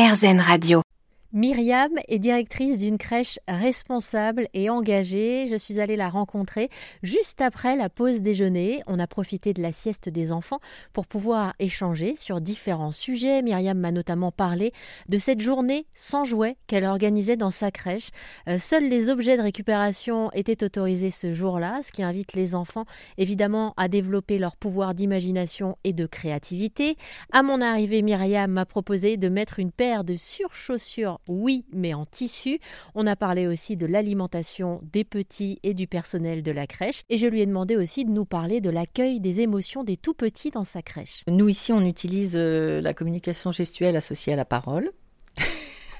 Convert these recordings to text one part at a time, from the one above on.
RZN Radio. Myriam est directrice d'une crèche responsable et engagée. Je suis allée la rencontrer juste après la pause déjeuner. On a profité de la sieste des enfants pour pouvoir échanger sur différents sujets. Myriam m'a notamment parlé de cette journée sans jouets qu'elle organisait dans sa crèche. Euh, seuls les objets de récupération étaient autorisés ce jour-là, ce qui invite les enfants évidemment à développer leur pouvoir d'imagination et de créativité. À mon arrivée, Myriam m'a proposé de mettre une paire de surchaussures oui, mais en tissu. On a parlé aussi de l'alimentation des petits et du personnel de la crèche. Et je lui ai demandé aussi de nous parler de l'accueil des émotions des tout petits dans sa crèche. Nous, ici, on utilise euh, la communication gestuelle associée à la parole.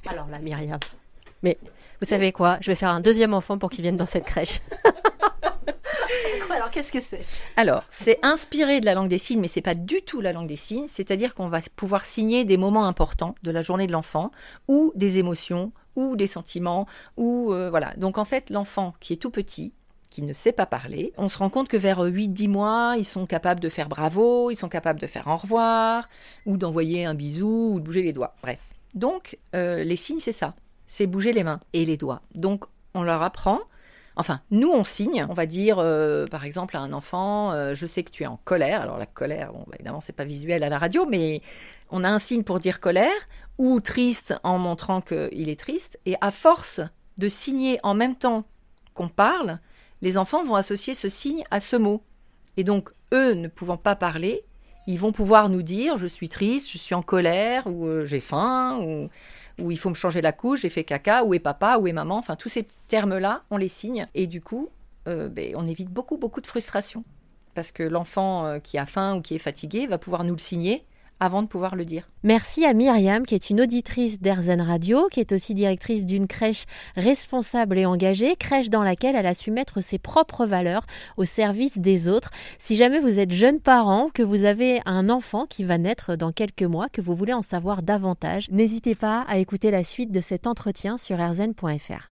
Alors là, Myriam. Mais vous savez quoi? Je vais faire un deuxième enfant pour qu'il vienne dans cette crèche. Alors, qu'est-ce que c'est? Alors, c'est inspiré de la langue des signes, mais c'est pas du tout la langue des signes. C'est-à-dire qu'on va pouvoir signer des moments importants de la journée de l'enfant, ou des émotions, ou des sentiments, ou euh, voilà. Donc en fait, l'enfant qui est tout petit, qui ne sait pas parler, on se rend compte que vers 8-10 mois, ils sont capables de faire bravo, ils sont capables de faire au revoir, ou d'envoyer un bisou, ou de bouger les doigts. Bref. Donc, euh, les signes, c'est ça. C'est bouger les mains et les doigts. Donc, on leur apprend Enfin, nous, on signe, on va dire, euh, par exemple, à un enfant, euh, je sais que tu es en colère. Alors, la colère, bon, bah, évidemment, c'est pas visuel à la radio, mais on a un signe pour dire colère ou triste en montrant qu'il est triste. Et à force de signer en même temps qu'on parle, les enfants vont associer ce signe à ce mot. Et donc, eux ne pouvant pas parler, ils vont pouvoir nous dire je suis triste, je suis en colère, ou euh, j'ai faim, ou, il faut me changer la couche, j'ai fait caca, où est papa, où est maman, enfin tous ces termes-là, on les signe, et du coup, euh, ben, on évite beaucoup, beaucoup de frustration. Parce que l'enfant euh, qui a faim ou qui est fatigué va pouvoir nous le signer avant de pouvoir le dire. Merci à Myriam, qui est une auditrice d'Erzen Radio, qui est aussi directrice d'une crèche responsable et engagée, crèche dans laquelle elle a su mettre ses propres valeurs au service des autres. Si jamais vous êtes jeune parent, que vous avez un enfant qui va naître dans quelques mois, que vous voulez en savoir davantage, n'hésitez pas à écouter la suite de cet entretien sur erzen.fr.